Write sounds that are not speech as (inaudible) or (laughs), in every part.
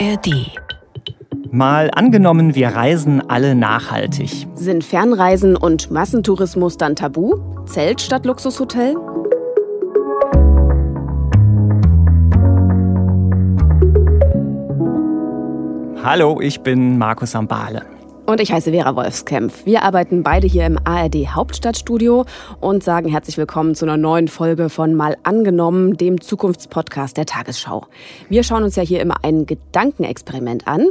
ARD. Mal angenommen, wir reisen alle nachhaltig. Sind Fernreisen und Massentourismus dann tabu? Zelt statt Luxushotel? Hallo, ich bin Markus Ambale. Und ich heiße Vera Wolfskämpf. Wir arbeiten beide hier im ARD Hauptstadtstudio und sagen herzlich willkommen zu einer neuen Folge von Mal angenommen, dem Zukunftspodcast der Tagesschau. Wir schauen uns ja hier immer ein Gedankenexperiment an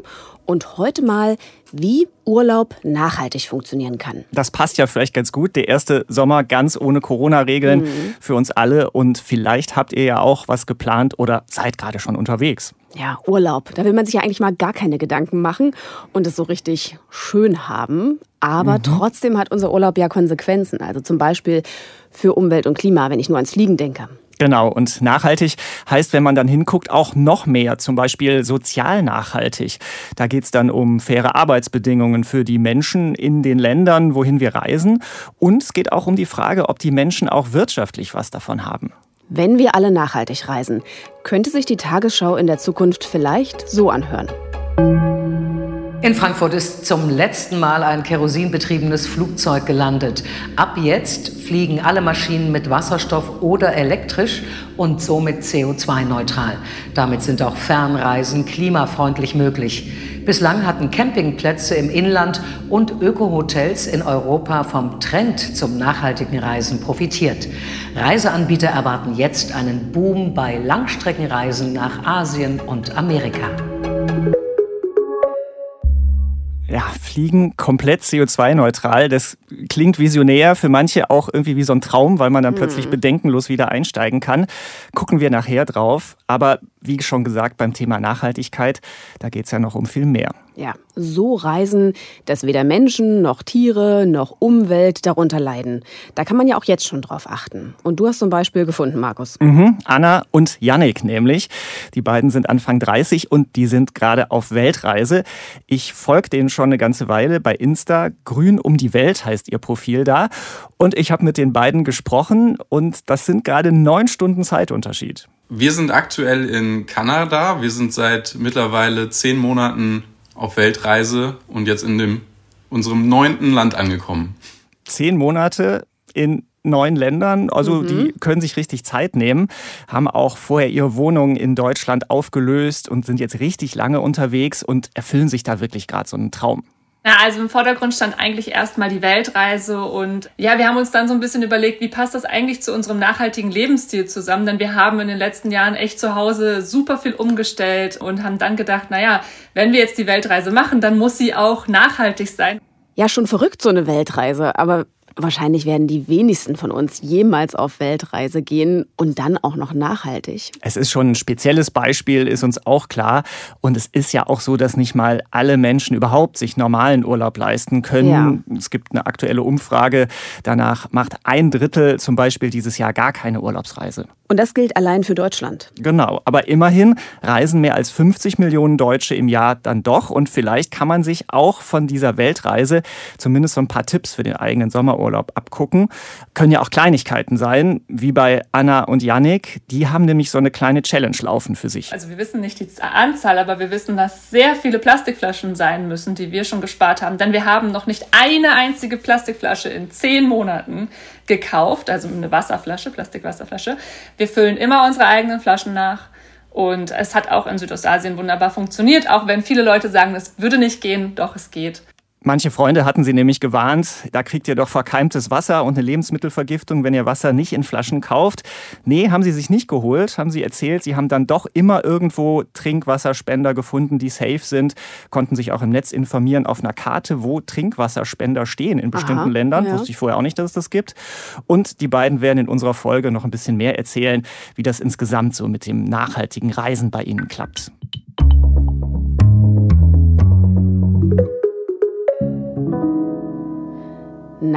und heute mal, wie Urlaub nachhaltig funktionieren kann. Das passt ja vielleicht ganz gut. Der erste Sommer ganz ohne Corona-Regeln mhm. für uns alle. Und vielleicht habt ihr ja auch was geplant oder seid gerade schon unterwegs. Ja, Urlaub. Da will man sich ja eigentlich mal gar keine Gedanken machen und es so richtig schön haben. Aber mhm. trotzdem hat unser Urlaub ja Konsequenzen. Also zum Beispiel für Umwelt und Klima, wenn ich nur ans Fliegen denke. Genau, und nachhaltig heißt, wenn man dann hinguckt, auch noch mehr, zum Beispiel sozial nachhaltig. Da geht es dann um faire Arbeitsbedingungen für die Menschen in den Ländern, wohin wir reisen. Und es geht auch um die Frage, ob die Menschen auch wirtschaftlich was davon haben. Wenn wir alle nachhaltig reisen, könnte sich die Tagesschau in der Zukunft vielleicht so anhören. In Frankfurt ist zum letzten Mal ein kerosinbetriebenes Flugzeug gelandet. Ab jetzt fliegen alle Maschinen mit Wasserstoff oder elektrisch und somit CO2-neutral. Damit sind auch Fernreisen klimafreundlich möglich. Bislang hatten Campingplätze im Inland und Ökohotels in Europa vom Trend zum nachhaltigen Reisen profitiert. Reiseanbieter erwarten jetzt einen Boom bei Langstreckenreisen nach Asien und Amerika ja, Fliegen komplett CO2-neutral. Das klingt visionär, für manche auch irgendwie wie so ein Traum, weil man dann hm. plötzlich bedenkenlos wieder einsteigen kann. Gucken wir nachher drauf. Aber wie schon gesagt, beim Thema Nachhaltigkeit, da geht es ja noch um viel mehr. Ja, so reisen, dass weder Menschen noch Tiere noch Umwelt darunter leiden. Da kann man ja auch jetzt schon drauf achten. Und du hast zum Beispiel gefunden, Markus. Mhm, Anna und Yannick nämlich. Die beiden sind Anfang 30 und die sind gerade auf Weltreise. Ich folge denen schon eine ganze Weile bei Insta. Grün um die Welt heißt ihr Profil da. Und ich habe mit den beiden gesprochen und das sind gerade neun Stunden Zeitunterschied. Wir sind aktuell in Kanada. Wir sind seit mittlerweile zehn Monaten auf Weltreise und jetzt in dem, unserem neunten Land angekommen. Zehn Monate in neun Ländern. Also mhm. die können sich richtig Zeit nehmen, haben auch vorher ihre Wohnungen in Deutschland aufgelöst und sind jetzt richtig lange unterwegs und erfüllen sich da wirklich gerade so einen Traum. Ja, also im Vordergrund stand eigentlich erstmal die Weltreise und ja, wir haben uns dann so ein bisschen überlegt, wie passt das eigentlich zu unserem nachhaltigen Lebensstil zusammen? Denn wir haben in den letzten Jahren echt zu Hause super viel umgestellt und haben dann gedacht, naja, wenn wir jetzt die Weltreise machen, dann muss sie auch nachhaltig sein. Ja, schon verrückt so eine Weltreise, aber Wahrscheinlich werden die wenigsten von uns jemals auf Weltreise gehen und dann auch noch nachhaltig. Es ist schon ein spezielles Beispiel, ist uns auch klar. Und es ist ja auch so, dass nicht mal alle Menschen überhaupt sich normalen Urlaub leisten können. Ja. Es gibt eine aktuelle Umfrage, danach macht ein Drittel zum Beispiel dieses Jahr gar keine Urlaubsreise. Und das gilt allein für Deutschland. Genau, aber immerhin reisen mehr als 50 Millionen Deutsche im Jahr dann doch. Und vielleicht kann man sich auch von dieser Weltreise zumindest so ein paar Tipps für den eigenen Sommerurlaub abgucken. Können ja auch Kleinigkeiten sein, wie bei Anna und Yannick. Die haben nämlich so eine kleine Challenge laufen für sich. Also wir wissen nicht die Anzahl, aber wir wissen, dass sehr viele Plastikflaschen sein müssen, die wir schon gespart haben. Denn wir haben noch nicht eine einzige Plastikflasche in zehn Monaten gekauft, also eine Wasserflasche, Plastikwasserflasche. Wir füllen immer unsere eigenen Flaschen nach. Und es hat auch in Südostasien wunderbar funktioniert, auch wenn viele Leute sagen, es würde nicht gehen, doch es geht. Manche Freunde hatten sie nämlich gewarnt, da kriegt ihr doch verkeimtes Wasser und eine Lebensmittelvergiftung, wenn ihr Wasser nicht in Flaschen kauft. Nee, haben sie sich nicht geholt, haben sie erzählt. Sie haben dann doch immer irgendwo Trinkwasserspender gefunden, die safe sind, konnten sich auch im Netz informieren auf einer Karte, wo Trinkwasserspender stehen in bestimmten Aha, Ländern. Ja. Wusste ich vorher auch nicht, dass es das gibt. Und die beiden werden in unserer Folge noch ein bisschen mehr erzählen, wie das insgesamt so mit dem nachhaltigen Reisen bei ihnen klappt.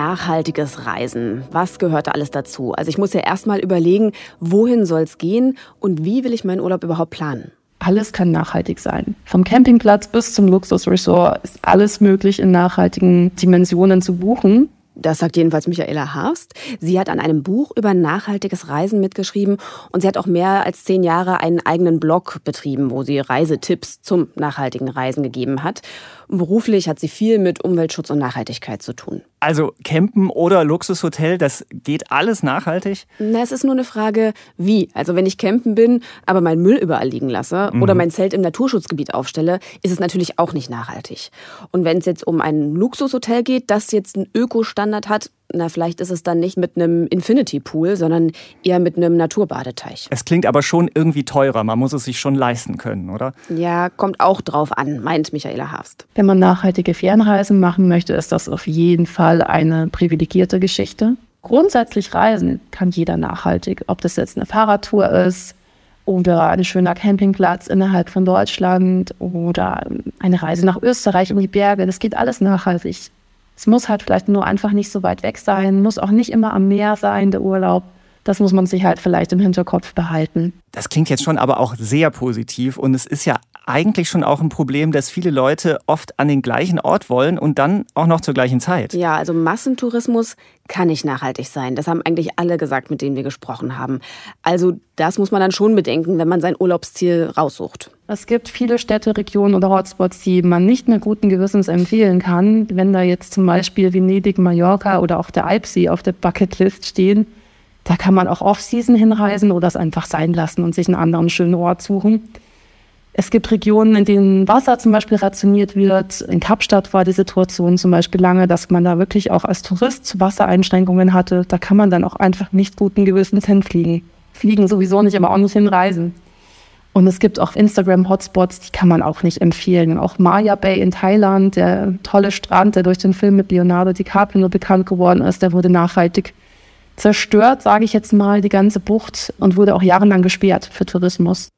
Nachhaltiges Reisen. Was gehört da alles dazu? Also ich muss ja erstmal überlegen, wohin soll es gehen und wie will ich meinen Urlaub überhaupt planen? Alles kann nachhaltig sein. Vom Campingplatz bis zum Luxusresort ist alles möglich in nachhaltigen Dimensionen zu buchen. Das sagt jedenfalls Michaela Harst. Sie hat an einem Buch über nachhaltiges Reisen mitgeschrieben und sie hat auch mehr als zehn Jahre einen eigenen Blog betrieben, wo sie Reisetipps zum nachhaltigen Reisen gegeben hat. Beruflich hat sie viel mit Umweltschutz und Nachhaltigkeit zu tun. Also Campen oder Luxushotel, das geht alles nachhaltig? Na, es ist nur eine Frage, wie. Also wenn ich campen bin, aber meinen Müll überall liegen lasse mhm. oder mein Zelt im Naturschutzgebiet aufstelle, ist es natürlich auch nicht nachhaltig. Und wenn es jetzt um ein Luxushotel geht, das jetzt einen Ökostandard hat, na, vielleicht ist es dann nicht mit einem Infinity Pool, sondern eher mit einem Naturbadeteich. Es klingt aber schon irgendwie teurer. Man muss es sich schon leisten können, oder? Ja, kommt auch drauf an, meint Michaela Hafst. Wenn man nachhaltige Fernreisen machen möchte, ist das auf jeden Fall eine privilegierte Geschichte. Grundsätzlich reisen kann jeder nachhaltig, ob das jetzt eine Fahrradtour ist oder ein schöner Campingplatz innerhalb von Deutschland oder eine Reise nach Österreich um die Berge. Das geht alles nachhaltig. Es muss halt vielleicht nur einfach nicht so weit weg sein, muss auch nicht immer am Meer sein, der Urlaub. Das muss man sich halt vielleicht im Hinterkopf behalten. Das klingt jetzt schon aber auch sehr positiv und es ist ja eigentlich schon auch ein Problem, dass viele Leute oft an den gleichen Ort wollen und dann auch noch zur gleichen Zeit. Ja, also Massentourismus kann nicht nachhaltig sein. Das haben eigentlich alle gesagt, mit denen wir gesprochen haben. Also das muss man dann schon bedenken, wenn man sein Urlaubsziel raussucht. Es gibt viele Städte, Regionen oder Hotspots, die man nicht mehr guten Gewissens empfehlen kann. Wenn da jetzt zum Beispiel Venedig, Mallorca oder auch der Alpsee auf der Bucketlist stehen, da kann man auch Off-Season hinreisen oder es einfach sein lassen und sich einen anderen schönen Ort suchen. Es gibt Regionen, in denen Wasser zum Beispiel rationiert wird. In Kapstadt war die Situation zum Beispiel lange, dass man da wirklich auch als Tourist Wassereinschränkungen hatte. Da kann man dann auch einfach nicht guten Gewissens hinfliegen. Fliegen sowieso nicht, aber auch nicht hinreisen. Und es gibt auch Instagram-Hotspots, die kann man auch nicht empfehlen. Auch Maya Bay in Thailand, der tolle Strand, der durch den Film mit Leonardo DiCaprio bekannt geworden ist, der wurde nachhaltig zerstört, sage ich jetzt mal, die ganze Bucht und wurde auch jahrelang gesperrt für Tourismus.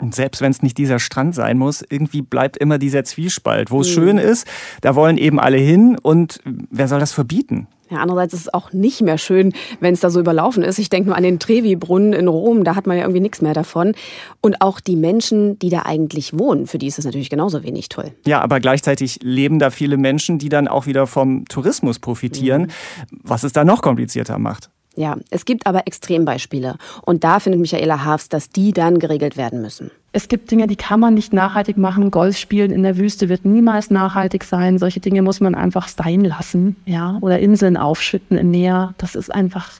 Und selbst wenn es nicht dieser Strand sein muss, irgendwie bleibt immer dieser Zwiespalt. Wo es mhm. schön ist, da wollen eben alle hin und wer soll das verbieten? Ja, andererseits ist es auch nicht mehr schön, wenn es da so überlaufen ist. Ich denke nur an den Trevi-Brunnen in Rom, da hat man ja irgendwie nichts mehr davon. Und auch die Menschen, die da eigentlich wohnen, für die ist das natürlich genauso wenig toll. Ja, aber gleichzeitig leben da viele Menschen, die dann auch wieder vom Tourismus profitieren, mhm. was es da noch komplizierter macht. Ja, es gibt aber Extrembeispiele. Und da findet Michaela Hafs, dass die dann geregelt werden müssen. Es gibt Dinge, die kann man nicht nachhaltig machen. Golf spielen in der Wüste wird niemals nachhaltig sein. Solche Dinge muss man einfach sein lassen. Ja? Oder Inseln aufschütten im Meer. Das ist einfach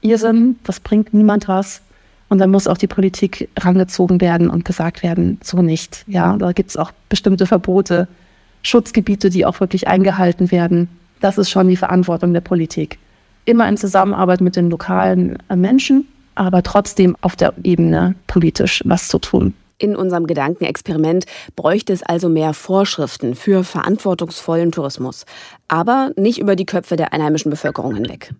Irrsinn. Das bringt niemand was. Und dann muss auch die Politik rangezogen werden und gesagt werden, so nicht. Ja, da gibt es auch bestimmte Verbote, Schutzgebiete, die auch wirklich eingehalten werden. Das ist schon die Verantwortung der Politik immer in Zusammenarbeit mit den lokalen äh, Menschen, aber trotzdem auf der Ebene politisch was zu tun. In unserem Gedankenexperiment bräuchte es also mehr Vorschriften für verantwortungsvollen Tourismus, aber nicht über die Köpfe der einheimischen Bevölkerung hinweg.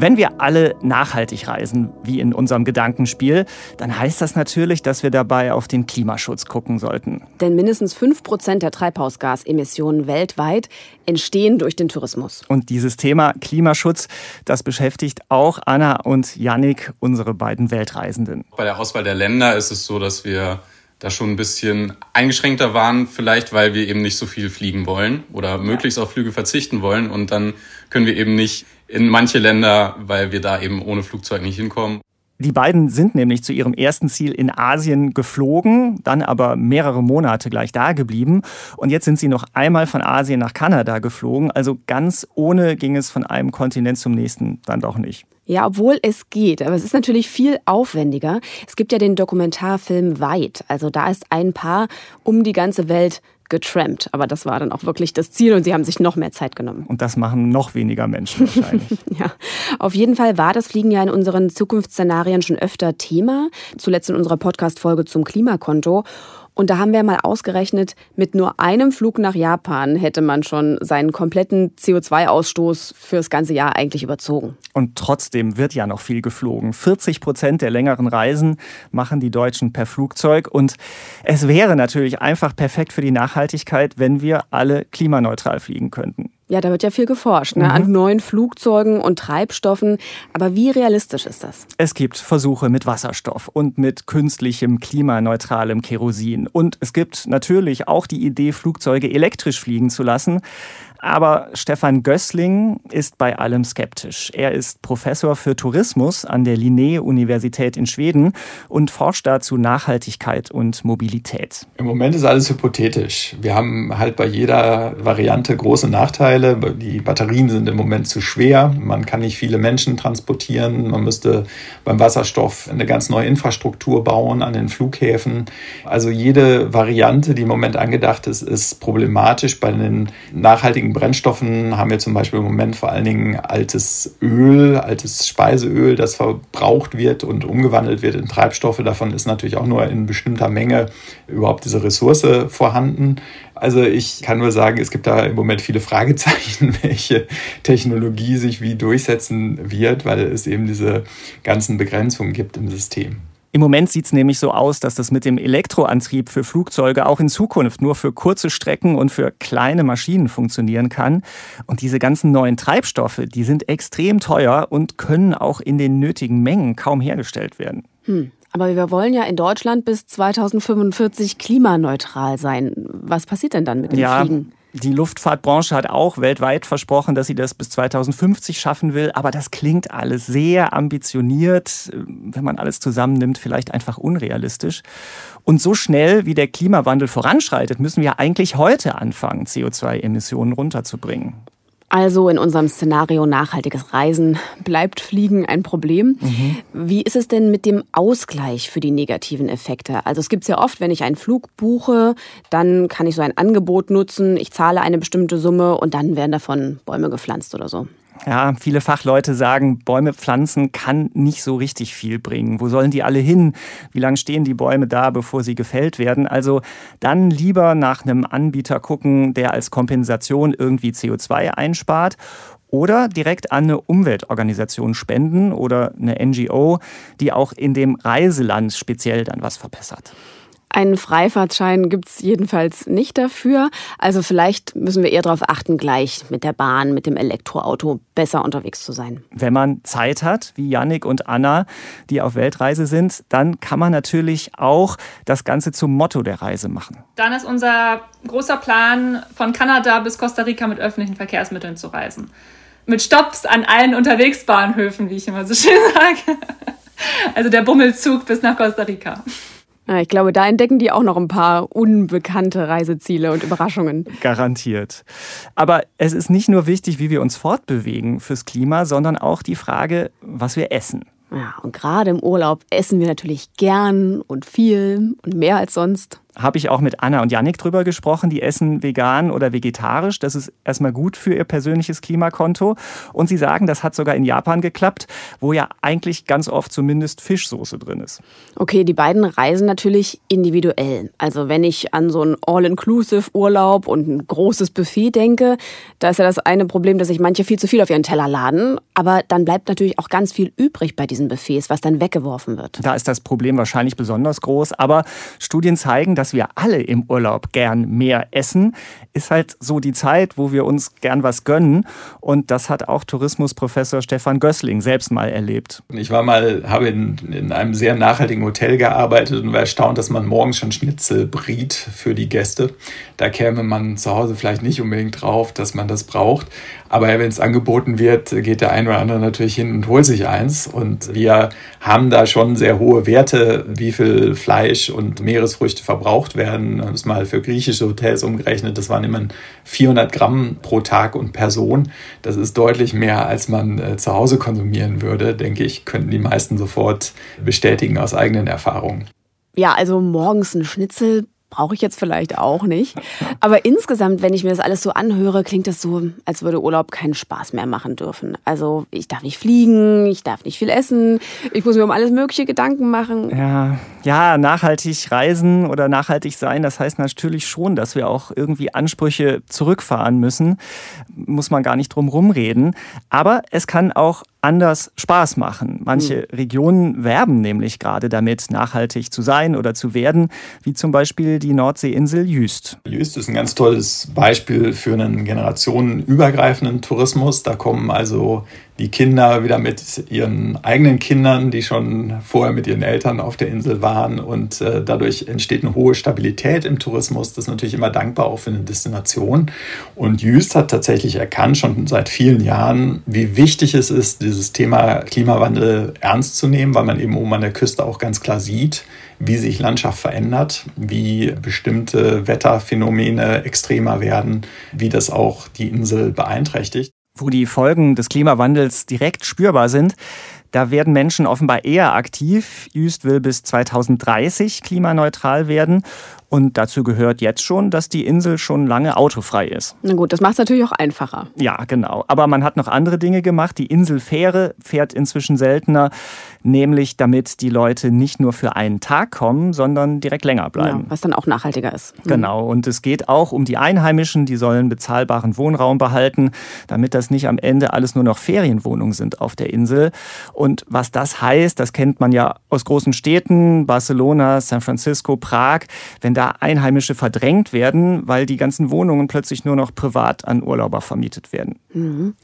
Wenn wir alle nachhaltig reisen, wie in unserem Gedankenspiel, dann heißt das natürlich, dass wir dabei auf den Klimaschutz gucken sollten. Denn mindestens 5 Prozent der Treibhausgasemissionen weltweit entstehen durch den Tourismus. Und dieses Thema Klimaschutz, das beschäftigt auch Anna und Yannick, unsere beiden Weltreisenden. Bei der Auswahl der Länder ist es so, dass wir da schon ein bisschen eingeschränkter waren, vielleicht weil wir eben nicht so viel fliegen wollen oder möglichst auf Flüge verzichten wollen. Und dann können wir eben nicht in manche Länder, weil wir da eben ohne Flugzeug nicht hinkommen. Die beiden sind nämlich zu ihrem ersten Ziel in Asien geflogen, dann aber mehrere Monate gleich da geblieben. Und jetzt sind sie noch einmal von Asien nach Kanada geflogen. Also ganz ohne ging es von einem Kontinent zum nächsten dann doch nicht. Ja, obwohl es geht, aber es ist natürlich viel aufwendiger. Es gibt ja den Dokumentarfilm Weit. Also da ist ein Paar um die ganze Welt getrampt. Aber das war dann auch wirklich das Ziel und sie haben sich noch mehr Zeit genommen. Und das machen noch weniger Menschen wahrscheinlich. (laughs) ja, auf jeden Fall war das Fliegen ja in unseren Zukunftsszenarien schon öfter Thema. Zuletzt in unserer Podcast-Folge zum Klimakonto. Und da haben wir mal ausgerechnet, mit nur einem Flug nach Japan hätte man schon seinen kompletten CO2-Ausstoß fürs ganze Jahr eigentlich überzogen. Und trotzdem wird ja noch viel geflogen. 40 Prozent der längeren Reisen machen die Deutschen per Flugzeug. Und es wäre natürlich einfach perfekt für die Nachhaltigkeit, wenn wir alle klimaneutral fliegen könnten. Ja, da wird ja viel geforscht ne? Mhm. an neuen Flugzeugen und Treibstoffen. Aber wie realistisch ist das? Es gibt Versuche mit Wasserstoff und mit künstlichem, klimaneutralem Kerosin. Und es gibt natürlich auch die Idee, Flugzeuge elektrisch fliegen zu lassen. Aber Stefan Gößling ist bei allem skeptisch. Er ist Professor für Tourismus an der Linné-Universität in Schweden und forscht dazu Nachhaltigkeit und Mobilität. Im Moment ist alles hypothetisch. Wir haben halt bei jeder Variante große Nachteile. Die Batterien sind im Moment zu schwer. Man kann nicht viele Menschen transportieren. Man müsste beim Wasserstoff eine ganz neue Infrastruktur bauen an den Flughäfen. Also jede Variante, die im Moment angedacht ist, ist problematisch. Bei den nachhaltigen nachhaltigen Brennstoffen haben wir zum Beispiel im Moment vor allen Dingen altes Öl, altes Speiseöl, das verbraucht wird und umgewandelt wird in Treibstoffe. Davon ist natürlich auch nur in bestimmter Menge überhaupt diese Ressource vorhanden. Also ich kann nur sagen, es gibt da im Moment viele Fragezeichen, (laughs) welche Technologie sich wie durchsetzen wird, weil es eben diese ganzen Begrenzungen gibt im System. Im Moment sieht es nämlich so aus, dass das mit dem Elektroantrieb für Flugzeuge auch in Zukunft nur für kurze Strecken und für kleine Maschinen funktionieren kann. Und diese ganzen neuen Treibstoffe, die sind extrem teuer und können auch in den nötigen Mengen kaum hergestellt werden. Hm. Aber wir wollen ja in Deutschland bis 2045 klimaneutral sein. Was passiert denn dann mit dem ja, Fliegen? Die Luftfahrtbranche hat auch weltweit versprochen, dass sie das bis 2050 schaffen will, aber das klingt alles sehr ambitioniert, wenn man alles zusammennimmt, vielleicht einfach unrealistisch. Und so schnell wie der Klimawandel voranschreitet, müssen wir eigentlich heute anfangen, CO2-Emissionen runterzubringen. Also in unserem Szenario nachhaltiges Reisen bleibt Fliegen ein Problem. Mhm. Wie ist es denn mit dem Ausgleich für die negativen Effekte? Also es gibt es ja oft, wenn ich einen Flug buche, dann kann ich so ein Angebot nutzen, ich zahle eine bestimmte Summe und dann werden davon Bäume gepflanzt oder so. Ja, viele Fachleute sagen, Bäume pflanzen kann nicht so richtig viel bringen. Wo sollen die alle hin? Wie lange stehen die Bäume da, bevor sie gefällt werden? Also dann lieber nach einem Anbieter gucken, der als Kompensation irgendwie CO2 einspart oder direkt an eine Umweltorganisation spenden oder eine NGO, die auch in dem Reiseland speziell dann was verbessert. Einen Freifahrtschein gibt es jedenfalls nicht dafür. Also vielleicht müssen wir eher darauf achten, gleich mit der Bahn, mit dem Elektroauto besser unterwegs zu sein. Wenn man Zeit hat, wie Yannick und Anna, die auf Weltreise sind, dann kann man natürlich auch das Ganze zum Motto der Reise machen. Dann ist unser großer Plan, von Kanada bis Costa Rica mit öffentlichen Verkehrsmitteln zu reisen. Mit Stops an allen Unterwegsbahnhöfen, wie ich immer so schön (laughs) sage. Also der Bummelzug bis nach Costa Rica. Ja, ich glaube, da entdecken die auch noch ein paar unbekannte Reiseziele und Überraschungen. Garantiert. Aber es ist nicht nur wichtig, wie wir uns fortbewegen fürs Klima, sondern auch die Frage, was wir essen. Ja, und gerade im Urlaub essen wir natürlich gern und viel und mehr als sonst habe ich auch mit Anna und Yannick drüber gesprochen. Die essen vegan oder vegetarisch. Das ist erstmal gut für ihr persönliches Klimakonto. Und sie sagen, das hat sogar in Japan geklappt, wo ja eigentlich ganz oft zumindest Fischsoße drin ist. Okay, die beiden reisen natürlich individuell. Also wenn ich an so einen All-Inclusive-Urlaub und ein großes Buffet denke, da ist ja das eine Problem, dass sich manche viel zu viel auf ihren Teller laden. Aber dann bleibt natürlich auch ganz viel übrig bei diesen Buffets, was dann weggeworfen wird. Da ist das Problem wahrscheinlich besonders groß. Aber Studien zeigen, dass dass wir alle im Urlaub gern mehr essen, ist halt so die Zeit, wo wir uns gern was gönnen. Und das hat auch Tourismusprofessor Stefan Gößling selbst mal erlebt. Ich war mal, habe in, in einem sehr nachhaltigen Hotel gearbeitet und war erstaunt, dass man morgens schon Schnitzel briet für die Gäste. Da käme man zu Hause vielleicht nicht unbedingt drauf, dass man das braucht. Aber wenn es angeboten wird, geht der ein oder andere natürlich hin und holt sich eins. Und wir haben da schon sehr hohe Werte, wie viel Fleisch und Meeresfrüchte verbraucht werden. Das ist mal für griechische Hotels umgerechnet. Das waren immer 400 Gramm pro Tag und Person. Das ist deutlich mehr, als man äh, zu Hause konsumieren würde, denke ich, könnten die meisten sofort bestätigen aus eigenen Erfahrungen. Ja, also morgens ein Schnitzel brauche ich jetzt vielleicht auch nicht. Aber insgesamt, wenn ich mir das alles so anhöre, klingt das so, als würde Urlaub keinen Spaß mehr machen dürfen. Also ich darf nicht fliegen, ich darf nicht viel essen, ich muss mir um alles Mögliche Gedanken machen. Ja, ja, nachhaltig reisen oder nachhaltig sein, das heißt natürlich schon, dass wir auch irgendwie Ansprüche zurückfahren müssen. Muss man gar nicht drum rumreden. Aber es kann auch anders Spaß machen. Manche mhm. Regionen werben nämlich gerade damit, nachhaltig zu sein oder zu werden, wie zum Beispiel die Nordseeinsel Jüst. Jüst ist ein ganz tolles Beispiel für einen generationenübergreifenden Tourismus. Da kommen also die Kinder wieder mit ihren eigenen Kindern, die schon vorher mit ihren Eltern auf der Insel waren. Und äh, dadurch entsteht eine hohe Stabilität im Tourismus. Das ist natürlich immer dankbar auch für eine Destination. Und Jüst hat tatsächlich erkannt, schon seit vielen Jahren, wie wichtig es ist, dieses Thema Klimawandel ernst zu nehmen, weil man eben oben an der Küste auch ganz klar sieht, wie sich Landschaft verändert, wie bestimmte Wetterphänomene extremer werden, wie das auch die Insel beeinträchtigt wo die Folgen des Klimawandels direkt spürbar sind, da werden Menschen offenbar eher aktiv. Jüst will bis 2030 klimaneutral werden. Und dazu gehört jetzt schon, dass die Insel schon lange autofrei ist. Na gut, das macht es natürlich auch einfacher. Ja, genau. Aber man hat noch andere Dinge gemacht. Die Inselfähre fährt inzwischen seltener, nämlich damit die Leute nicht nur für einen Tag kommen, sondern direkt länger bleiben. Ja, was dann auch nachhaltiger ist. Mhm. Genau. Und es geht auch um die Einheimischen, die sollen bezahlbaren Wohnraum behalten, damit das nicht am Ende alles nur noch Ferienwohnungen sind auf der Insel. Und was das heißt, das kennt man ja aus großen Städten, Barcelona, San Francisco, Prag. Wenn da Einheimische verdrängt werden, weil die ganzen Wohnungen plötzlich nur noch privat an Urlauber vermietet werden. Mhm.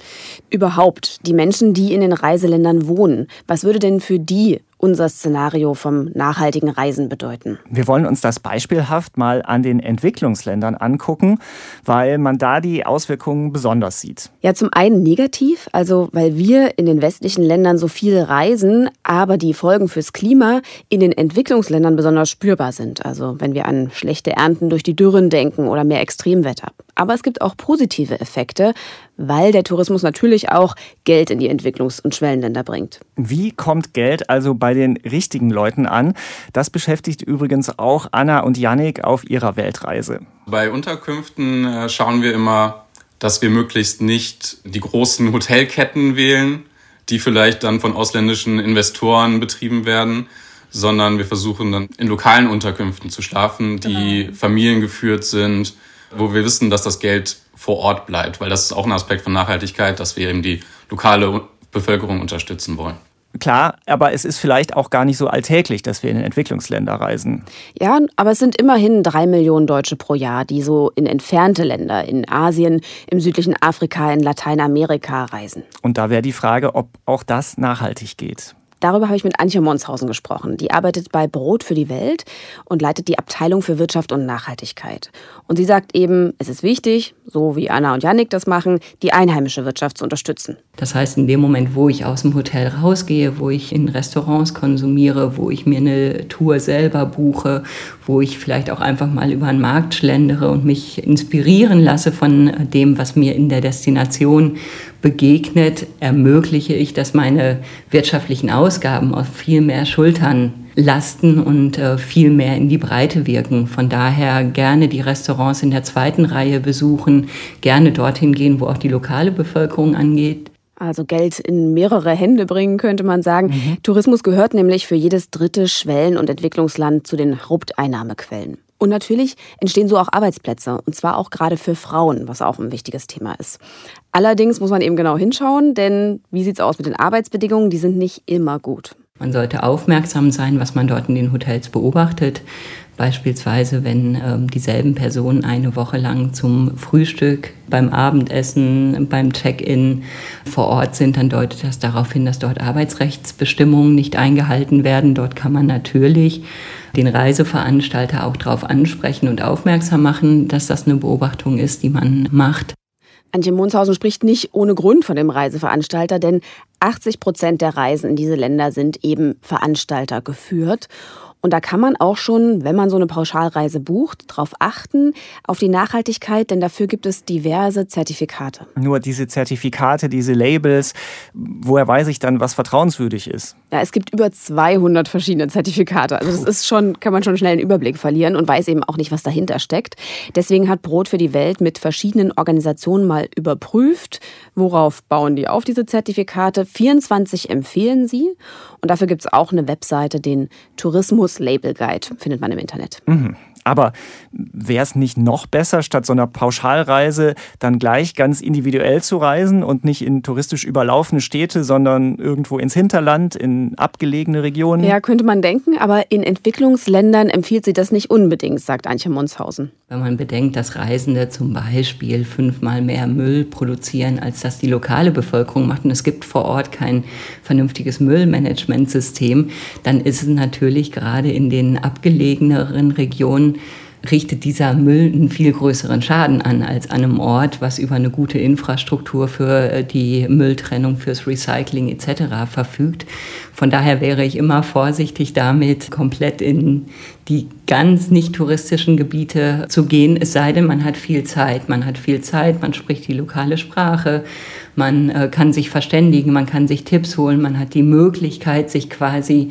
Überhaupt, die Menschen, die in den Reiseländern wohnen, was würde denn für die unser Szenario vom nachhaltigen Reisen bedeuten. Wir wollen uns das beispielhaft mal an den Entwicklungsländern angucken, weil man da die Auswirkungen besonders sieht. Ja, zum einen negativ, also weil wir in den westlichen Ländern so viel reisen, aber die Folgen fürs Klima in den Entwicklungsländern besonders spürbar sind. Also wenn wir an schlechte Ernten durch die Dürren denken oder mehr Extremwetter. Aber es gibt auch positive Effekte, weil der Tourismus natürlich auch Geld in die Entwicklungs- und Schwellenländer bringt. Wie kommt Geld also bei den richtigen Leuten an? Das beschäftigt übrigens auch Anna und Yannick auf ihrer Weltreise. Bei Unterkünften äh, schauen wir immer, dass wir möglichst nicht die großen Hotelketten wählen, die vielleicht dann von ausländischen Investoren betrieben werden, sondern wir versuchen dann in lokalen Unterkünften zu schlafen, die genau. familiengeführt sind, wo wir wissen, dass das Geld vor Ort bleibt, weil das ist auch ein Aspekt von Nachhaltigkeit, dass wir eben die lokale Bevölkerung unterstützen wollen. Klar, aber es ist vielleicht auch gar nicht so alltäglich, dass wir in Entwicklungsländer reisen. Ja, aber es sind immerhin drei Millionen Deutsche pro Jahr, die so in entfernte Länder, in Asien, im südlichen Afrika, in Lateinamerika reisen. Und da wäre die Frage, ob auch das nachhaltig geht. Darüber habe ich mit Antje Monshausen gesprochen. Die arbeitet bei Brot für die Welt und leitet die Abteilung für Wirtschaft und Nachhaltigkeit. Und sie sagt eben, es ist wichtig, so wie Anna und Yannick das machen, die einheimische Wirtschaft zu unterstützen. Das heißt, in dem Moment, wo ich aus dem Hotel rausgehe, wo ich in Restaurants konsumiere, wo ich mir eine Tour selber buche, wo ich vielleicht auch einfach mal über den Markt schlendere und mich inspirieren lasse von dem, was mir in der Destination begegnet, ermögliche ich, dass meine wirtschaftlichen Ausgaben auf viel mehr Schultern lasten und äh, viel mehr in die Breite wirken. Von daher gerne die Restaurants in der zweiten Reihe besuchen, gerne dorthin gehen, wo auch die lokale Bevölkerung angeht. Also Geld in mehrere Hände bringen, könnte man sagen. Mhm. Tourismus gehört nämlich für jedes dritte Schwellen- und Entwicklungsland zu den Haupteinnahmequellen. Und natürlich entstehen so auch Arbeitsplätze, und zwar auch gerade für Frauen, was auch ein wichtiges Thema ist. Allerdings muss man eben genau hinschauen, denn wie sieht es aus mit den Arbeitsbedingungen? Die sind nicht immer gut. Man sollte aufmerksam sein, was man dort in den Hotels beobachtet. Beispielsweise, wenn ähm, dieselben Personen eine Woche lang zum Frühstück, beim Abendessen, beim Check-in vor Ort sind, dann deutet das darauf hin, dass dort Arbeitsrechtsbestimmungen nicht eingehalten werden. Dort kann man natürlich den Reiseveranstalter auch darauf ansprechen und aufmerksam machen, dass das eine Beobachtung ist, die man macht. Antje Monshausen spricht nicht ohne Grund von dem Reiseveranstalter, denn 80 Prozent der Reisen in diese Länder sind eben Veranstalter geführt. Und da kann man auch schon, wenn man so eine Pauschalreise bucht, darauf achten, auf die Nachhaltigkeit, denn dafür gibt es diverse Zertifikate. Nur diese Zertifikate, diese Labels, woher weiß ich dann, was vertrauenswürdig ist? Ja, es gibt über 200 verschiedene Zertifikate. Also das ist schon, kann man schon schnell einen Überblick verlieren und weiß eben auch nicht, was dahinter steckt. Deswegen hat Brot für die Welt mit verschiedenen Organisationen mal überprüft, worauf bauen die auf diese Zertifikate. 24 empfehlen sie und dafür gibt es auch eine Webseite, den Tourismus Label Guide, findet man im Internet. Mhm. Aber wäre es nicht noch besser, statt so einer Pauschalreise dann gleich ganz individuell zu reisen und nicht in touristisch überlaufene Städte, sondern irgendwo ins Hinterland, in abgelegene Regionen? Ja, könnte man denken, aber in Entwicklungsländern empfiehlt sie das nicht unbedingt, sagt Antje Munshausen. Wenn man bedenkt, dass Reisende zum Beispiel fünfmal mehr Müll produzieren, als das die lokale Bevölkerung macht, und es gibt vor Ort kein vernünftiges Müllmanagementsystem, dann ist es natürlich gerade in den abgelegeneren Regionen richtet dieser Müll einen viel größeren Schaden an als an einem Ort, was über eine gute Infrastruktur für äh, die Mülltrennung, fürs Recycling etc. verfügt. Von daher wäre ich immer vorsichtig damit, komplett in die ganz nicht touristischen Gebiete zu gehen, es sei denn, man hat viel Zeit. Man hat viel Zeit, man spricht die lokale Sprache, man äh, kann sich verständigen, man kann sich Tipps holen, man hat die Möglichkeit, sich quasi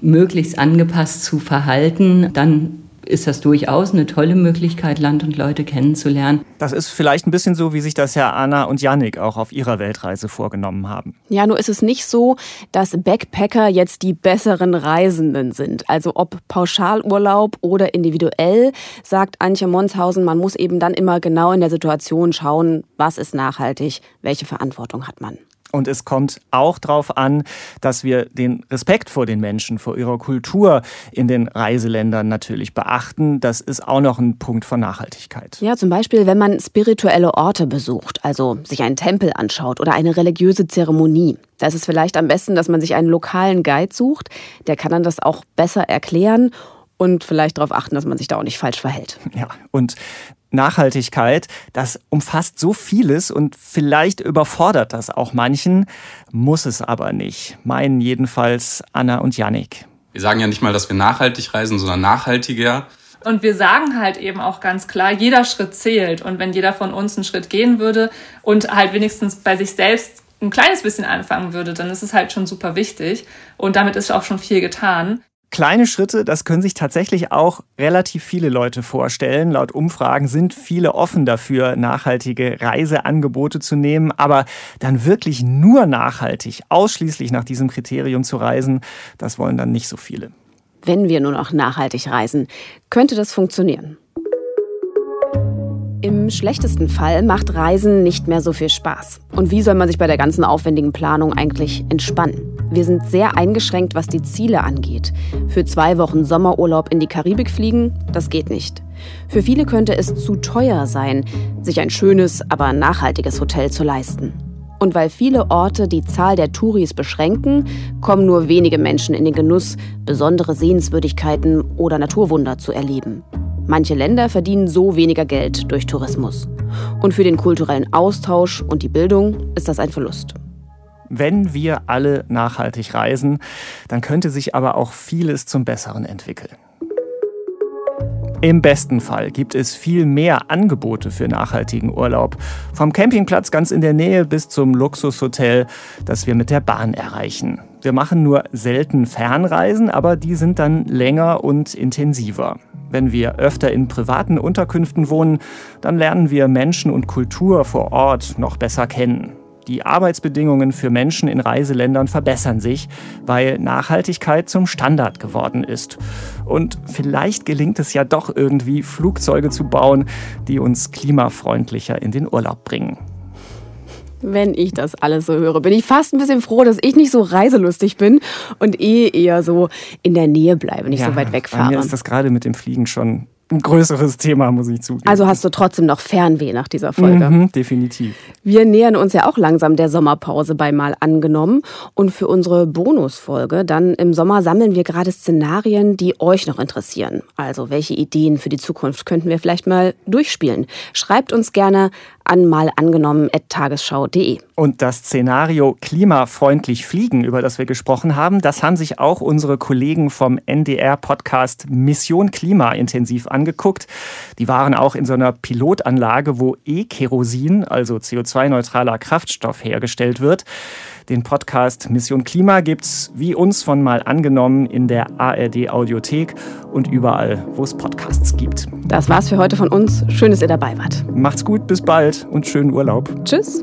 möglichst angepasst zu verhalten. Dann ist das durchaus eine tolle Möglichkeit, Land und Leute kennenzulernen. Das ist vielleicht ein bisschen so, wie sich das ja Anna und Yannick auch auf ihrer Weltreise vorgenommen haben. Ja, nur ist es nicht so, dass Backpacker jetzt die besseren Reisenden sind. Also ob Pauschalurlaub oder individuell, sagt Antje Monshausen, man muss eben dann immer genau in der Situation schauen, was ist nachhaltig, welche Verantwortung hat man. Und es kommt auch darauf an, dass wir den Respekt vor den Menschen, vor ihrer Kultur in den Reiseländern natürlich beachten. Das ist auch noch ein Punkt von Nachhaltigkeit. Ja, zum Beispiel, wenn man spirituelle Orte besucht, also sich einen Tempel anschaut oder eine religiöse Zeremonie. Da ist es vielleicht am besten, dass man sich einen lokalen Guide sucht. Der kann dann das auch besser erklären und vielleicht darauf achten, dass man sich da auch nicht falsch verhält. Ja, und Nachhaltigkeit, das umfasst so vieles und vielleicht überfordert das auch manchen, muss es aber nicht. Meinen jedenfalls Anna und Yannick. Wir sagen ja nicht mal, dass wir nachhaltig reisen, sondern nachhaltiger. Und wir sagen halt eben auch ganz klar, jeder Schritt zählt. Und wenn jeder von uns einen Schritt gehen würde und halt wenigstens bei sich selbst ein kleines bisschen anfangen würde, dann ist es halt schon super wichtig. Und damit ist auch schon viel getan. Kleine Schritte, das können sich tatsächlich auch relativ viele Leute vorstellen. Laut Umfragen sind viele offen dafür, nachhaltige Reiseangebote zu nehmen. Aber dann wirklich nur nachhaltig, ausschließlich nach diesem Kriterium zu reisen, das wollen dann nicht so viele. Wenn wir nur noch nachhaltig reisen, könnte das funktionieren. Im schlechtesten Fall macht Reisen nicht mehr so viel Spaß. Und wie soll man sich bei der ganzen aufwendigen Planung eigentlich entspannen? Wir sind sehr eingeschränkt, was die Ziele angeht. Für zwei Wochen Sommerurlaub in die Karibik fliegen, das geht nicht. Für viele könnte es zu teuer sein, sich ein schönes, aber nachhaltiges Hotel zu leisten. Und weil viele Orte die Zahl der Touris beschränken, kommen nur wenige Menschen in den Genuss, besondere Sehenswürdigkeiten oder Naturwunder zu erleben. Manche Länder verdienen so weniger Geld durch Tourismus. Und für den kulturellen Austausch und die Bildung ist das ein Verlust. Wenn wir alle nachhaltig reisen, dann könnte sich aber auch vieles zum Besseren entwickeln. Im besten Fall gibt es viel mehr Angebote für nachhaltigen Urlaub. Vom Campingplatz ganz in der Nähe bis zum Luxushotel, das wir mit der Bahn erreichen. Wir machen nur selten Fernreisen, aber die sind dann länger und intensiver. Wenn wir öfter in privaten Unterkünften wohnen, dann lernen wir Menschen und Kultur vor Ort noch besser kennen. Die Arbeitsbedingungen für Menschen in Reiseländern verbessern sich, weil Nachhaltigkeit zum Standard geworden ist. Und vielleicht gelingt es ja doch irgendwie, Flugzeuge zu bauen, die uns klimafreundlicher in den Urlaub bringen. Wenn ich das alles so höre, bin ich fast ein bisschen froh, dass ich nicht so reiselustig bin und eh eher so in der Nähe bleibe, nicht ja, so weit wegfahre. Bei mir ist das gerade mit dem Fliegen schon ein größeres Thema, muss ich zugeben. Also hast du trotzdem noch Fernweh nach dieser Folge? Mhm, definitiv. Wir nähern uns ja auch langsam der Sommerpause bei Mal angenommen. Und für unsere Bonusfolge dann im Sommer sammeln wir gerade Szenarien, die euch noch interessieren. Also welche Ideen für die Zukunft könnten wir vielleicht mal durchspielen? Schreibt uns gerne an mal. Und das Szenario klimafreundlich fliegen, über das wir gesprochen haben, das haben sich auch unsere Kollegen vom NDR-Podcast Mission Klima intensiv angeguckt. Die waren auch in so einer Pilotanlage, wo E-Kerosin, also CO2-neutraler Kraftstoff, hergestellt wird. Den Podcast Mission Klima gibt's wie uns von mal angenommen in der ARD Audiothek und überall, wo es Podcasts gibt. Das war's für heute von uns. Schön, dass ihr dabei wart. Macht's gut, bis bald und schönen Urlaub. Tschüss.